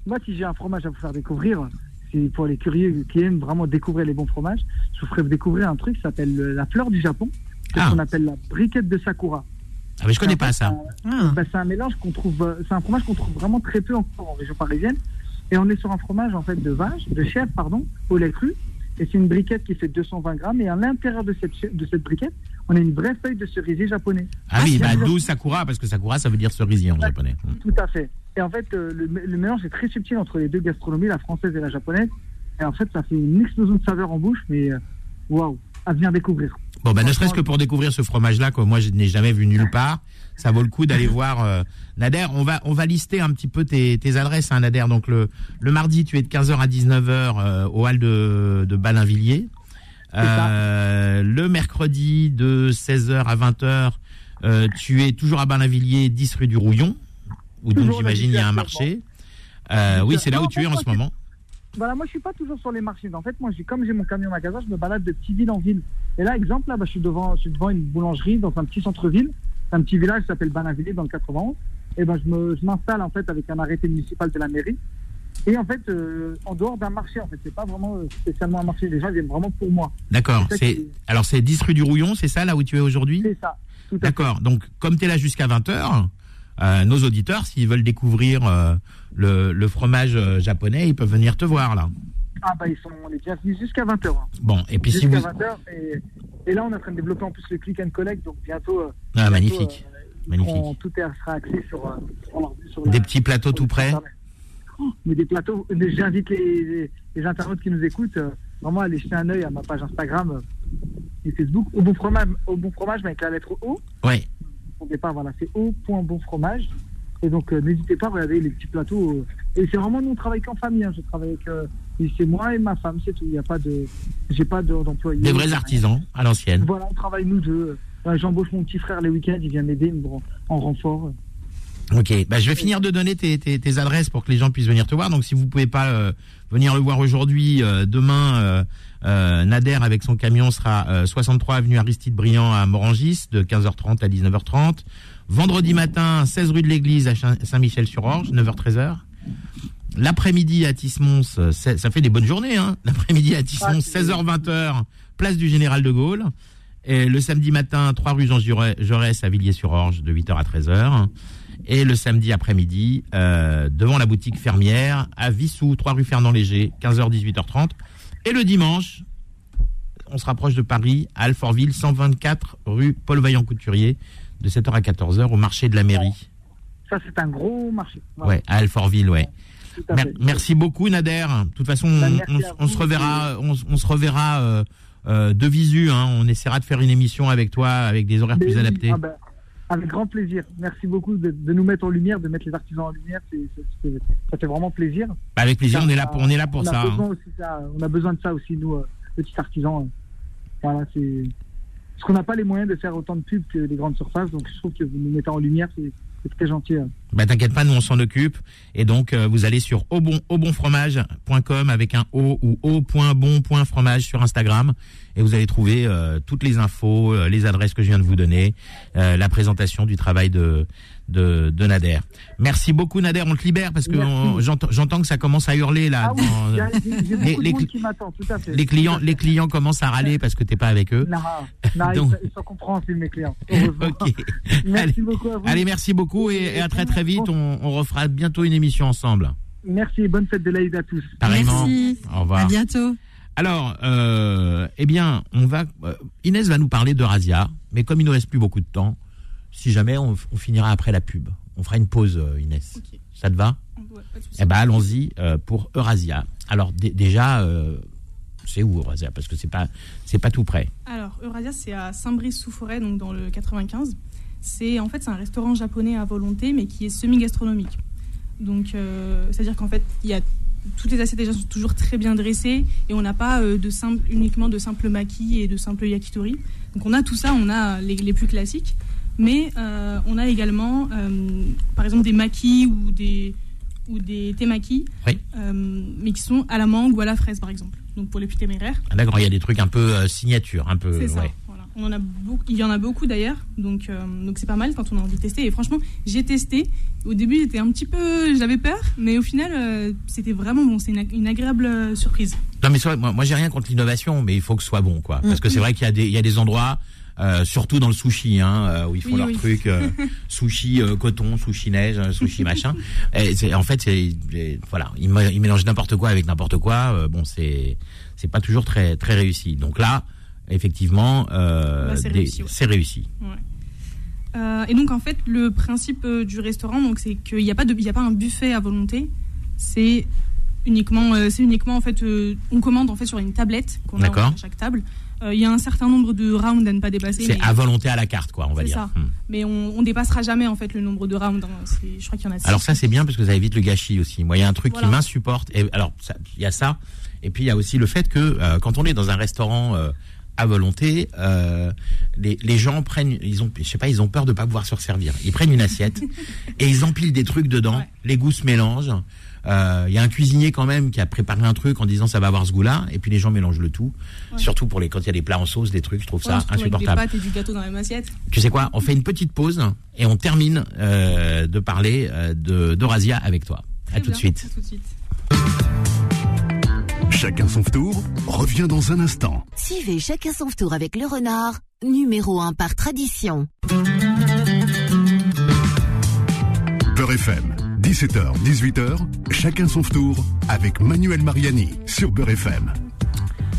Moi, si j'ai un fromage à vous faire découvrir, c'est pour les curieux qui aiment vraiment découvrir les bons fromages, je vous ferai découvrir un truc qui s'appelle la fleur du Japon. Ah. qu'on appelle la briquette de Sakura. Ah, mais je connais pas ça. c'est un- Ah. bah, c'est un mélange qu'on trouve, c'est un fromage qu'on trouve vraiment très peu encore en région parisienne. Et on est sur un fromage en fait de vache, de chèvre, pardon, au lait cru. Et c'est une briquette qui fait 220 grammes. Et à l'intérieur de cette, de cette briquette, on a une vraie feuille de cerisier japonais. Ah oui, c'est bah, d'où Sakura, parce que Sakura, ça veut dire cerisier en japonais. Mm. Tout à fait. Et en fait, euh, le, le mélange est très subtil entre les deux gastronomies, la française et la japonaise. Et en fait, ça fait une explosion de saveurs en bouche, mais euh, waouh, à venir découvrir. Bon, bah, ne serait-ce que pour découvrir ce fromage-là, que moi, je n'ai jamais vu nulle part, ça vaut le coup d'aller *laughs* voir euh, Nader. On va, on va lister un petit peu tes, tes adresses, hein, Nader. Donc, le, le mardi, tu es de 15h à 19h euh, au hall de, de Balinvilliers. Euh, le mercredi, de 16h à 20h, euh, tu es toujours à Balinvilliers, 10 rue du Rouillon, où donc j'imagine il y a un marché. Oui, c'est là où tu es en ce moment. Voilà, moi je suis pas toujours sur les marchés. En fait, moi, j'ai- comme j'ai mon camion magasin, je me balade de petite ville en ville. Et là, exemple, là, bah, je suis devant, je suis devant une boulangerie dans un petit centre-ville, un petit village qui s'appelle Baninvilliers dans le 91. Et ben, je m'installe en fait avec un arrêté municipal de la mairie. Et en fait, euh, en dehors d'un marché, en fait, c'est pas vraiment euh, spécialement un marché. Les gens viennent vraiment pour moi. D'accord. c'est C'est, alors, c'est 10 rue du Rouillon, c'est ça, là où tu es aujourd'hui? C'est ça. D'accord. Donc, comme tu es là jusqu'à 20h, euh, nos auditeurs, s'ils veulent découvrir euh, le, le fromage japonais, ils peuvent venir te voir là. Ah bah ils sont les bienvenus jusqu'à 20h. Bon, et puis si vous... 20h. Et, et là, on est en train de développer en plus le click and collect. Donc bientôt. euh, Ah, bientôt, magnifique. euh, Magnifique. tout est- sera axé sur, euh, sur, Des petits plateaux tout internet. oh, mais des plateaux. J'invite les, les, les internautes qui nous écoutent vraiment à aller jeter un œil à ma page Instagram et Facebook. Au bon fromage, au bon fromage, mais avec la lettre O. Ouais. Au départ, voilà, c'est au.bon fromage. Et donc, n'hésitez pas à regarder les petits plateaux. et c'est vraiment, nous, on travaille qu'en famille. hein. Je travaille avec. C'est moi et ma femme, c'est tout. Il n'y a pas de. J'ai pas de- d'employés. Des vrais artisans à l'ancienne. Voilà, on travaille nous deux. J'embauche mon petit frère les week-ends, il vient m'aider en renfort. Ok, bah, je vais finir de donner tes, tes, tes adresses pour que les gens puissent venir te voir. Donc si vous pouvez pas euh, venir le voir aujourd'hui, euh, demain, euh, Nader avec son camion sera euh, 63 avenue Aristide Briand à Morangis de 15h30 à 19h30. Vendredi matin, 16 rue de l'Église à Saint- Saint-Michel-sur-Orge, 9h-13h. L'après-midi à Tismons, euh, ça fait des bonnes journées, hein. L'après-midi à Tismons, Ah, c'est- 16h-20h, place du Général de Gaulle. Et le samedi matin, 3 rue Jean Jaurès à Villiers-sur-Orge de 8h à 13h. Et le samedi après-midi, euh, devant la boutique fermière, à Vissou, 3 rue Fernand Léger, 15h, 18h30. Et le dimanche, on se rapproche de Paris, à Alfortville, 124 rue Paul Vaillant Couturier, de 7h à 14h, au marché de la mairie. Ça, c'est un gros marché. Voilà, Ouais, à Alfortville, ouais. Mer- merci beaucoup, Nader. De toute façon, Bah, on, se reverra, on, on se reverra euh, euh, de visu. Hein. On essaiera de faire une émission avec toi, avec des horaires Mais plus oui, adaptés. ah ben, avec grand plaisir. Merci beaucoup de, de nous mettre en lumière, de mettre les artisans en lumière. ça fait vraiment plaisir. Bah, avec plaisir, on est là pour, on est là pour ça. Hein. aussi ça. On a besoin de ça aussi, nous, euh, petits artisans. euh. Voilà, c'est. Parce qu'on n'a pas les moyens de faire autant de pubs que les grandes surfaces, donc je trouve que vous nous mettez en lumière, c'est c'est très gentil. hein. Bah t'inquiète pas, nous on s'en occupe. Et donc euh, vous allez sur aubon, aubonfromage.com avec un O ou au.bon.fromage sur Instagram et vous allez trouver euh, toutes les infos, euh, les adresses que je viens de vous donner, euh, la présentation du travail de, de, de Nader. Merci beaucoup Nader, on te libère parce que Merci. j'entends que ça commence à hurler là. Ah j'ai les- clients, les clients commencent à râler parce que t'es pas avec eux. Non, non, *laughs* Donc- ils, sont- compréhensibles, mes clients. *laughs* Heureusement. Ok. Allez, Merci beaucoup à vous. allez, merci beaucoup et, et à très très vite. On, on refera bientôt une émission ensemble. Merci et bonne fête de l'Aïd à tous. Pareillement. Merci. Au revoir. À bientôt. Alors, euh, eh bien, on va. euh, Inès va nous parler de Razia, mais comme il nous reste plus beaucoup de temps, si jamais on, on finira après la pub, on fera une pause, euh, Inès. Ça te va Ouais, pas de souci. Eh ben, allons-y euh, pour Eurasia. Alors dé- déjà, euh, c'est où Eurasia Parce que c'est pas, c'est pas tout près. Alors, Eurasia, c'est à Saint-Brice-sous-Forêt, donc dans le 95. C'est en fait c'est un restaurant japonais à volonté, mais qui est semi-gastronomique. Donc, euh, c'est-à-dire qu'en fait, il y a toutes les assiettes déjà sont toujours très bien dressées et on n'a pas euh, de simple, uniquement de simples makis et de simples yakitori. Donc, on a tout ça, on a les, les plus classiques, mais euh, on a également, par exemple, des makis ou des ou des temaki, Oui. mais qui sont à la mangue ou à la fraise, par exemple. Donc, pour les plus téméraires. Ah, D'accord, il y a des trucs un peu signature, un peu. C'est ça. ouais. Voilà. On en a beaucoup, il y en a beaucoup d'ailleurs, donc euh, donc c'est pas mal quand on a envie de tester. Et franchement, j'ai testé. Au début, j'étais un petit peu, j'avais peur, mais au final, euh, c'était vraiment bon. C'est une, ag- une agréable euh, surprise. Non, mais vrai, moi, moi j'ai rien contre l'innovation, mais il faut que ce soit bon, quoi. Parce que c'est vrai qu'il y a des, il y a des endroits. euh, surtout dans le sushi, hein, où ils font Oui, leur oui. truc *laughs* sushi coton, sushi neige, sushi machin. Et en fait, c'est voilà, ils, mé- ils mélangent n'importe quoi avec n'importe quoi. bon, c'est c'est pas toujours très très réussi. Donc là, effectivement, euh, Là, c'est réussi, ouais. c'est réussi. Euh, et donc en fait, le principe euh, du restaurant, donc c'est qu'il n'y a pas de, il y a pas un buffet à volonté. C'est uniquement, c'est uniquement en fait, on commande en fait sur une tablette qu'on a à chaque table. Euh, Il y a un certain nombre de rounds à ne pas dépasser. C'est à volonté à la carte, quoi, on va dire. ça. Hmm. Mais on, on dépassera jamais en fait le nombre de rounds. hein. Je crois qu'il y en a six. Alors ça c'est bien parce que ça évite le gâchis aussi. Moi il y a un truc Voilà. qui m'insupporte. Et alors il y a ça. Et puis il y a aussi le fait que euh, quand on est dans un restaurant euh, à volonté, euh, les, les gens prennent, ils ont, je sais pas, ils ont peur de pas pouvoir se resservir. Ils prennent une assiette *laughs* et ils empilent des trucs dedans. Ouais. Les goûts se mélangent. Euh, Il y a un cuisinier quand même qui a préparé un truc en disant ça va avoir ce goût-là. Et puis les gens mélangent le tout. Ouais. Surtout pour les quand il y a des plats en sauce, des trucs. Je trouve Ouais, ça insupportable. Des pâtes et du gâteau dans la même assiette. Tu sais quoi On fait une petite pause et on termine euh, de parler de d'Eurasia avec toi. À tout de bien. suite. À tout de suite. Chacun son tour revient dans un instant. Suivez chacun son tour avec le renard, numéro 1 par tradition. Beurre FM, 17h, 18h, chacun son tour avec Manuel Mariani sur Beurre FM.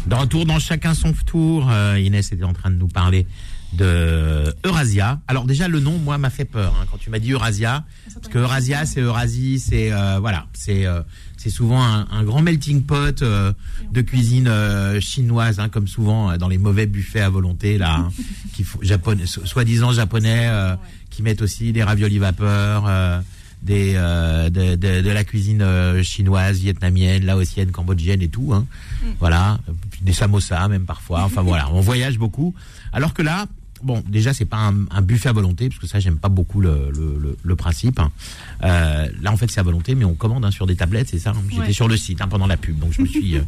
De retour dans chacun son tour, euh, Inès était en train de nous parler de Eurasia. Alors déjà le nom moi m'a fait peur hein, quand tu m'as dit Eurasia parce que Eurasia c'est Eurasie, c'est euh, voilà, c'est euh, c'est souvent un, un grand melting pot euh, de cuisine euh, chinoise hein, comme souvent euh, dans les mauvais buffets à volonté là hein, *laughs* qui font japonais so- soi-disant japonais euh, qui mettent aussi des raviolis vapeur euh, des euh, de, de, de la cuisine euh, chinoise, vietnamienne, laotienne, cambodgienne et tout hein. Voilà, des samosas même parfois. Enfin voilà, on voyage beaucoup. Alors que là, bon, déjà c'est pas un, un buffet à volonté parce que ça j'aime pas beaucoup le, le, le, le principe. Euh, là en fait c'est à volonté, mais on commande hein, sur des tablettes, c'est ça. hein. J'étais Ouais. sur le site hein, pendant la pub, donc je me suis. euh,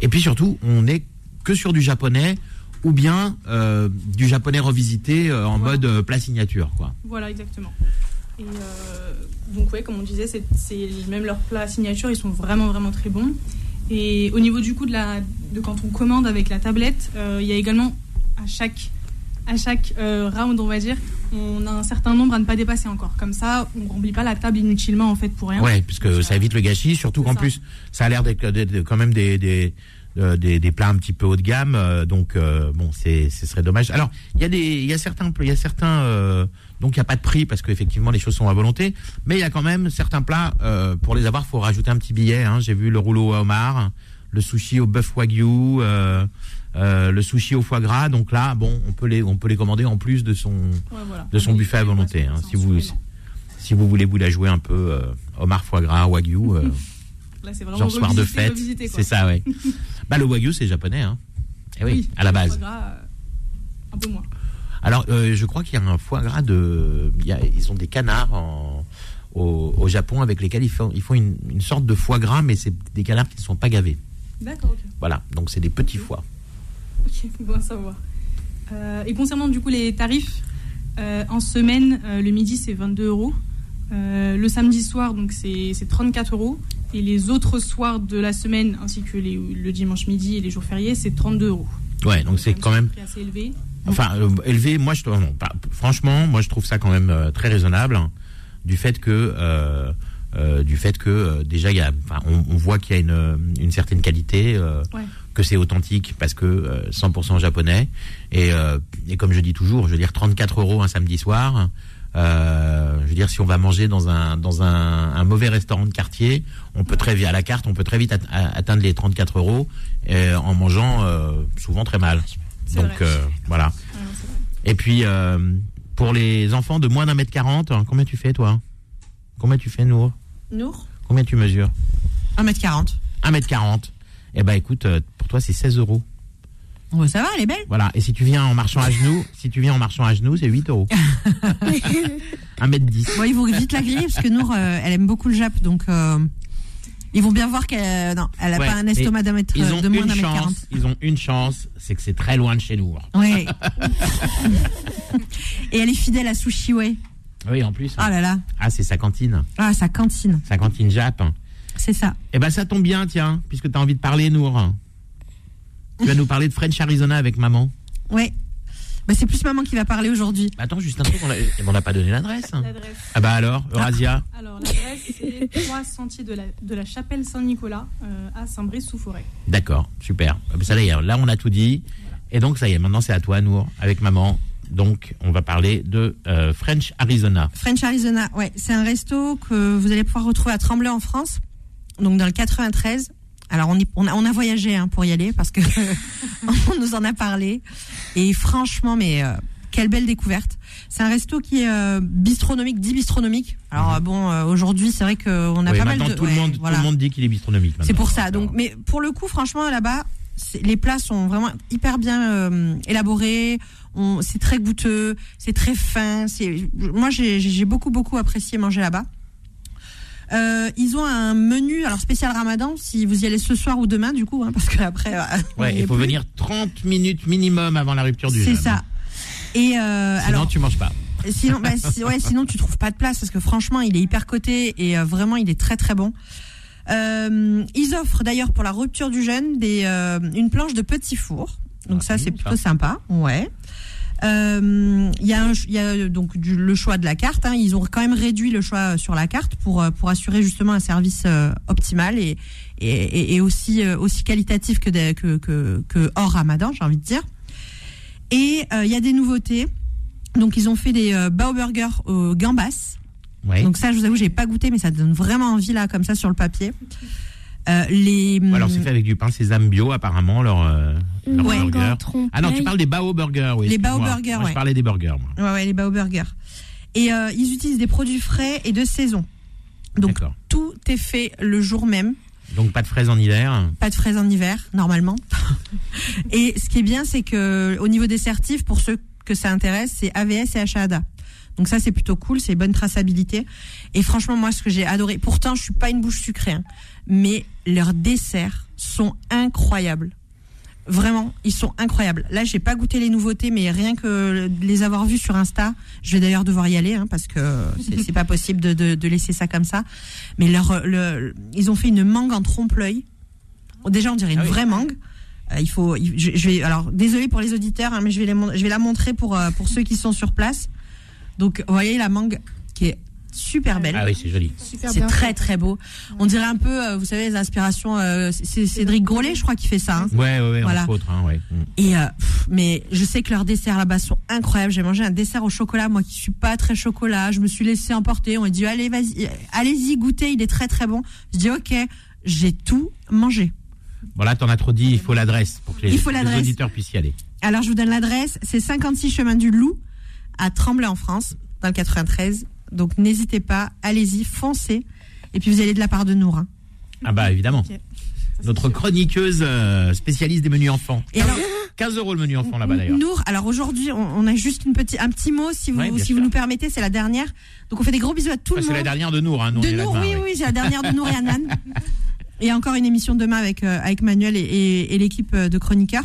Et puis surtout, on est que sur du japonais ou bien euh, du japonais revisité en Voilà. mode plat signature, quoi. Voilà, exactement. Et donc, ouais, comme on disait, c'est même leurs plats signature, ils sont vraiment, vraiment très bons. Et au niveau du coup de, la, de quand on commande avec la tablette, il y a également à chaque, à chaque euh, round, on va dire, on a un certain nombre à ne pas dépasser encore. Comme ça, on ne remplit pas la table inutilement en fait pour rien. Ouais, puisque ça évite le gâchis, surtout qu'en ça. plus, ça a l'air d'être quand même des des, euh, des des plats un petit peu haut de gamme, euh, donc euh, bon, c'est ce serait dommage. Alors, il y a des il y a certains il y a certains euh, donc il y a pas de prix parce qu'effectivement les choses sont à volonté, mais il y a quand même certains plats euh, pour les avoir, faut rajouter un petit billet. Hein. J'ai vu le rouleau au homard, le sushi au bœuf wagyu. Euh, le sushi au foie gras, donc là, bon, on peut les, on peut les commander en plus de son, Ouais, voilà. de son buffet à volonté. hein. Si vous, si vous voulez vous la jouer un peu, euh, homard foie gras, wagyu, euh, *laughs* Là, c'est vraiment genre soir de fête, c'est ça, ouais. *laughs* bah le wagyu c'est japonais, hein. Eh oui, à la le base. foie gras, euh, un peu moins. Alors, euh, je crois qu'il y a un foie gras de, il y a, ils ont des canards en, au, au Japon avec lesquels ils font, ils font une, une sorte de foie gras, mais c'est des canards qui ne sont pas gavés. D'accord. Voilà, donc c'est des petits foies. Ok, *laughs* bon à savoir. Euh, et concernant du coup les tarifs, euh, en semaine, euh, le midi c'est 22 euros. Le samedi soir, donc c'est c'est 34 euros. Et les autres soirs de la semaine, ainsi que les- le dimanche midi et les jours fériés, c'est 32 euros. Ouais, donc c'est quand même, prix assez élevé. enfin élevé. Moi, je trouve, non, pas- franchement, moi je trouve ça quand même très raisonnable, hein, du fait que, euh, du fait que euh, déjà y a, on, on voit qu'il y a une, une certaine qualité. euh, Ouais. Que c'est authentique parce que euh, 100% japonais. Et, euh, et comme je dis toujours je veux dire 34 euros un samedi soir euh, je veux dire si on va manger dans un dans un, un mauvais restaurant de quartier on peut très vite à la carte on peut très vite atteindre les 34 euros euh, en mangeant euh, souvent très mal. Donc vrai. euh, voilà. Non, et puis euh, pour les enfants de moins d'un mètre quarante hein, combien tu fais toi? Combien tu fais Nour? Nour? Combien tu mesures? 1m40. 1m40 eh ben écoute euh, pour toi c'est 16 euros Ouais, ça va, elle est belle. Voilà. Et si tu viens en marchant à genoux, si tu viens en marchant à genoux, c'est 8 euros. *laughs* 1 mètre 10. Bon, ils vont vite la griller parce que Nour, euh, elle aime beaucoup le Jap, donc euh, ils vont bien voir qu'elle non, elle Ouais, pas un estomac d'un mètre, Ils ont de moins d'un mètre chance. Ils ont une chance, c'est que c'est très loin de chez nous. Oui. *laughs* Et elle est fidèle à Sushi Way. Oui, en plus. Ah là là, Ah, c'est sa cantine. ah sa cantine, Sa cantine Jap. C'est ça. Eh ben, ça tombe bien, tiens, puisque tu as envie de parler, Nour. Tu vas nous parler de French Arizona avec maman. Ouais. Bah, c'est plus maman qui va parler aujourd'hui. Attends, juste un truc, on l'a- on n'a pas donné l'adresse. Ah bah alors, Eurasia. Alors l'adresse c'est 3 sentiers de la, de la chapelle Saint-Nicolas euh, à Saint-Brice-sous-Forêt. D'accord, super. Ah bah, Ça y est, là on a tout dit. Et donc ça y est, maintenant c'est à toi, Nour, avec maman. Donc on va parler de euh, French Arizona. French Arizona, ouais, c'est un resto que vous allez pouvoir retrouver à Tremblay en France, donc dans le 93. Alors on, y- on, a, on a voyagé hein, pour y aller parce que *laughs* on nous en a parlé et franchement, mais euh, quelle belle découverte. C'est un resto qui est euh, bistronomique, dit bistronomique. Alors euh, bon, euh, aujourd'hui c'est vrai qu'on a Mhm. Oui, pas mal de. tout, le monde, voilà. tout le monde dit qu'il est bistronomique. C'est pour ça. Donc, mais pour le coup, franchement, là-bas, les plats sont vraiment hyper bien euh, élaborés. C'est très goûteux, c'est très fin. C'est moi, j'ai j'ai beaucoup beaucoup apprécié manger là-bas. Euh, ils ont un menu alors spécial Ramadan si vous y allez ce soir ou demain du coup hein, parce que après euh, Ouais, il faut plus. venir 30 minutes minimum avant la rupture du c'est jeûne. ça et euh, Sinon alors tu manges pas. Sinon, bah, ouais, sinon tu trouves pas de place parce que franchement, il est hyper coté et euh, vraiment, il est très très bon. Euh, ils offrent d'ailleurs pour la rupture du jeûne des, euh, une planche de petit four. Donc Ah, ça, c'est c'est plutôt sympa. Ouais. Euh, Il y il y a euh, donc du, le choix de la carte. hein. Ils ont quand même réduit le choix sur la carte pour euh, pour assurer justement un service euh, optimal et et, aussi euh, aussi qualitatif que, des- que que que hors Ramadan, j'ai envie de dire. Et euh, il y a des nouveautés. Donc ils ont fait des euh, bao burgers au gambas. Ouais. Donc ça, je vous avoue, j'ai pas goûté, mais ça donne vraiment envie là, comme ça, sur le papier. Euh, les Ou alors c'est fait avec du pain sésame bio apparemment leur, euh, leur Ouais. burger. Trompe-l'œil. Ah non, tu parles des bao burgers, oui. Les bao burgers, Moi, ouais. Je parlais des burgers, moi. Ouais, ouais, les bao burgers. Et euh, ils utilisent des produits frais et de saison. Donc D'accord. tout est fait le jour même. Donc pas de fraises en hiver. Pas de fraises en hiver, normalement. *laughs* et ce qui est bien, c'est que au niveau des certifs, pour ceux que ça intéresse, c'est AVS et HADA. Donc ça, c'est plutôt cool, c'est bonne traçabilité. Et franchement, moi, ce que j'ai adoré, pourtant, je suis pas une bouche sucrée, hein, mais leurs desserts sont incroyables. Vraiment, ils sont incroyables. Là, j'ai pas goûté les nouveautés, mais rien que les avoir vus sur Insta, je vais d'ailleurs devoir y aller hein, parce que c'est pas possible de, de, de laisser ça comme ça. Mais leur, le, ils ont fait une mangue en trompe-l'œil. Déjà, on dirait une Ah oui. vraie mangue. Euh, il faut, je, je vais, alors désolé pour les auditeurs, hein, mais je vais, les, mon- je vais la montrer pour euh, pour ceux qui sont sur place. Donc, vous voyez la mangue qui est super belle. Ah oui, c'est joli. C'est très très beau. On dirait un peu, euh, vous savez, les inspirations. euh, c'est Cédric Grolet, je crois, qui fait ça. hein. Ouais, ouais, ouais, Voilà. entre autres. Hein, ouais. Mm. Et euh, pff, mais je sais que leurs desserts là-bas sont incroyables. J'ai mangé un dessert au chocolat, moi qui suis pas très chocolat. Je me suis laissé emporter. On m'a dit allez vas-y, allez-y goûtez, il est très très bon. Je dis ok, j'ai tout mangé. Bon là, t'en as trop dit, il faut l'adresse pour que les, Il faut les auditeurs puissent y aller. Alors je vous donne l'adresse, c'est 56 chemin du Loup à Tremblay en France, dans le 93. Donc n'hésitez pas, allez-y, foncez. Et puis vous allez de la part de Nour. hein. Ah bah évidemment. C'est Notre chroniqueuse euh, spécialiste des menus enfants. Et alors 15 euros le menu enfant là-bas d'ailleurs. Nour, alors aujourd'hui, on, on a juste une petite, un petit mot, si vous, Ouais, si vous nous permettez, c'est la dernière. Donc on fait des gros bisous à tout Ah, le c'est monde. la dernière de Nour, hein, de Nour, oui, ouais. oui, c'est la dernière de Nour et Anan. *laughs* Et encore une émission demain avec, euh, avec Manuel et, et- et l'équipe euh, de chroniqueurs.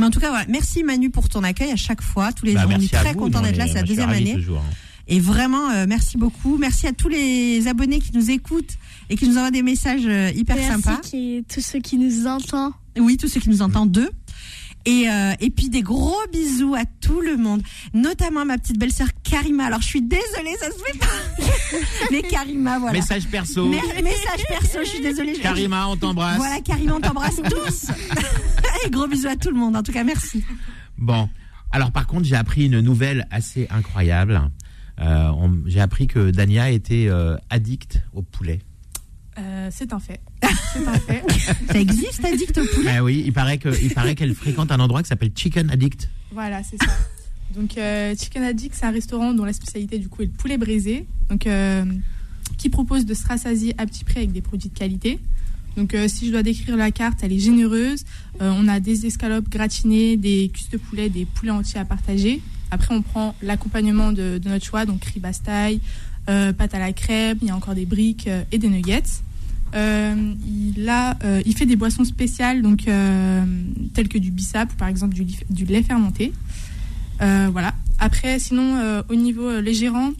Mais en tout cas, voilà. merci Manu pour ton accueil à chaque fois, tous les Bah, ans. On est merci très content d'être là, est- c'est la deuxième année. hein. Et vraiment, euh, merci beaucoup. Merci à tous les abonnés qui nous écoutent et qui nous envoient des messages euh, hyper Merci sympas. qui, tous ceux qui nous entendent. Oui, tous ceux qui nous entendent d'eux. Et, euh, et puis des gros bisous à tout le monde, notamment à ma petite belle-sœur Karima. Alors je suis désolée, ça se fait pas. *laughs* Mais Karima, voilà. Message perso. Mer- message perso, je suis désolée. Karima, on t'embrasse. Voilà, Karima, on t'embrasse *laughs* tous. *laughs* et gros bisous à tout le monde. En tout cas, merci. Bon, alors par contre, j'ai appris une nouvelle assez incroyable. Euh, j'ai appris que Dania était euh, addict au poulet. Euh, c'est un fait. C'est un fait. Ça existe, addict au poulet? Ah oui, il paraît que, il paraît qu'elle fréquente un endroit qui s'appelle Chicken Addict. Voilà, c'est ça. Donc, euh, Chicken Addict, c'est un restaurant dont la spécialité du coup est le poulet braisé, donc euh, qui propose de se rassasier à petit prix avec des produits de qualité. Donc, euh, si je dois décrire la carte, elle est généreuse. On a des escalopes gratinées, des cuisses de poulet, des poulets entiers à partager. Après, on prend l'accompagnement de, notre choix, donc riz bastaille, euh, pâte à la crème, il y a encore des briques et des nuggets. Il, il fait des boissons spéciales, donc telles que du bissap ou par exemple du lait fermenté. Euh, voilà. Après, sinon, euh, au niveau euh, les gérants,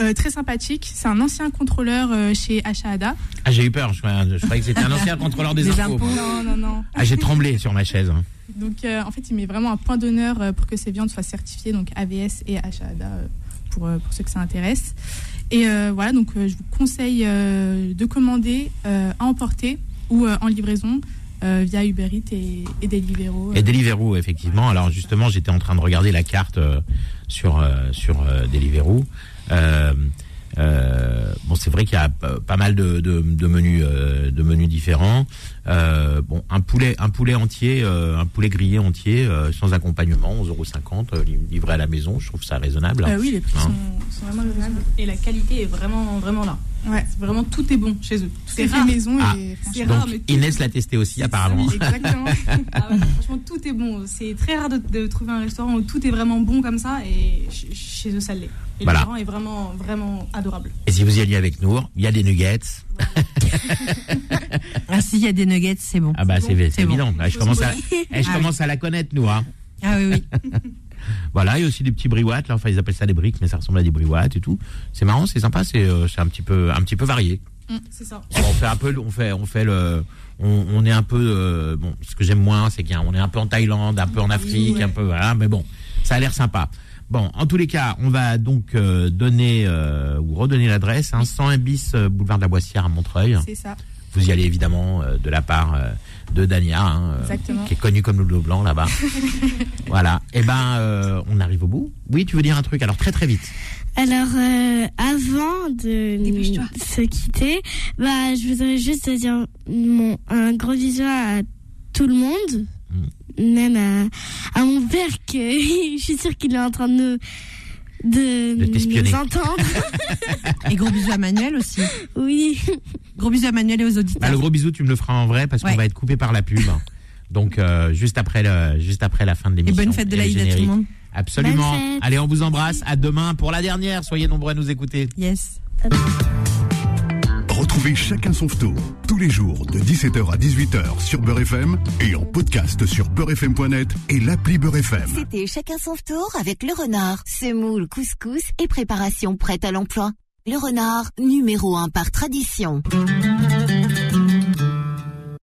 euh, très sympathique. C'est un ancien contrôleur euh, chez Achada. Ah, j'ai eu peur. Je, croyais- je croyais que c'était un *laughs* ancien contrôleur des, Des impôts. impôts. Non, non, non. Ah, j'ai tremblé sur ma chaise. hein. Donc, euh, en fait, il met vraiment un point d'honneur pour que ces viandes soient certifiées, donc AVS et euh, pour, pour ceux que ça intéresse. Et voilà, donc je vous conseille de commander à emporter ou en livraison euh, via Uber et, et Deliveroo. Et Deliveroo, effectivement. Alors justement, j'étais en train de regarder la carte euh, sur euh, sur euh, Deliveroo. Euh, euh, bon, c'est vrai qu'il y a pas mal de, de, de menus euh, de menus différents. Euh, bon, un poulet un poulet entier, euh, un poulet grillé entier euh, sans accompagnement, 11,50 euros livré à la maison. Je trouve ça raisonnable. Euh, oui, les prix Hein. sont, sont vraiment raisonnables. Et la qualité est vraiment, vraiment là. Ouais. C'est Vraiment, tout est bon chez eux. Tout C'est est fait rare. maison Ah. et C'est Donc rare, mais tout- Inès l'a testé aussi apparemment. Oui, exactement. *laughs* Ah ouais, franchement, tout est bon. C'est très rare de, de trouver un restaurant où tout est vraiment bon comme ça. Et ch- chez eux, ça l'est. Et Voilà. le restaurant est vraiment, vraiment adorable. Et si vous y alliez avec Nour, il y a des nuggets. *laughs* Ah, s'il y a des nuggets, c'est bon. Ah bah C'est c'est bon. évident. Je commence à eh, je Ah commence à la connaître Nour. hein. Ah oui, oui. *laughs* Voilà, il y a aussi des petits briouates, là, enfin ils appellent ça des briques, mais ça ressemble à des briouates et tout. C'est marrant, c'est sympa, c'est euh, c'est un petit peu un petit peu varié. C'est ça. On fait un peu, on fait on fait le, on, on est un peu euh, bon. Ce que j'aime moins, c'est qu'on est un peu en Thaïlande, un peu en Afrique, ouais. un peu voilà, mais bon, ça a l'air sympa. Bon, en tous les cas, on va donc euh, donner euh, ou redonner l'adresse, hein, 101 bis euh, boulevard de la Boissière à Montreuil. C'est ça. Vous y allez évidemment euh, de la part euh, de Dania, hein, euh, qui est connue comme le bleu blanc là-bas. *laughs* voilà. Et ben, euh, on arrive au bout. Oui, tu veux dire un truc? Alors très très vite. Alors, euh, avant de se quitter, bah, je voudrais juste dire mon, un gros bisou à tout le monde, même à, à mon père, que *laughs* je suis sûre qu'il est en train de nous, de, De t'espionner. nous entendre. *laughs* Et gros bisous à Manuel aussi. Oui. Gros bisous à Manuel et aux auditeurs. Bah, le gros bisou, tu me le feras en vrai parce qu'on Ouais. va être coupé par la pub. Donc euh, juste après le, juste après la fin de Et l'émission. bonne fête de l'Aïd à tout le monde. Absolument. Allez, on vous embrasse. À demain pour la dernière. Soyez nombreux à nous écouter. Yes. Retrouvez Chacun son tour tous les jours de 17h à 18h sur Beurre FM et en podcast sur beurrefm.net et l'appli Beurre FM. C'était chacun son tour avec le renard, semoule, couscous et préparation prête à l'emploi. Le renard, numéro un par tradition.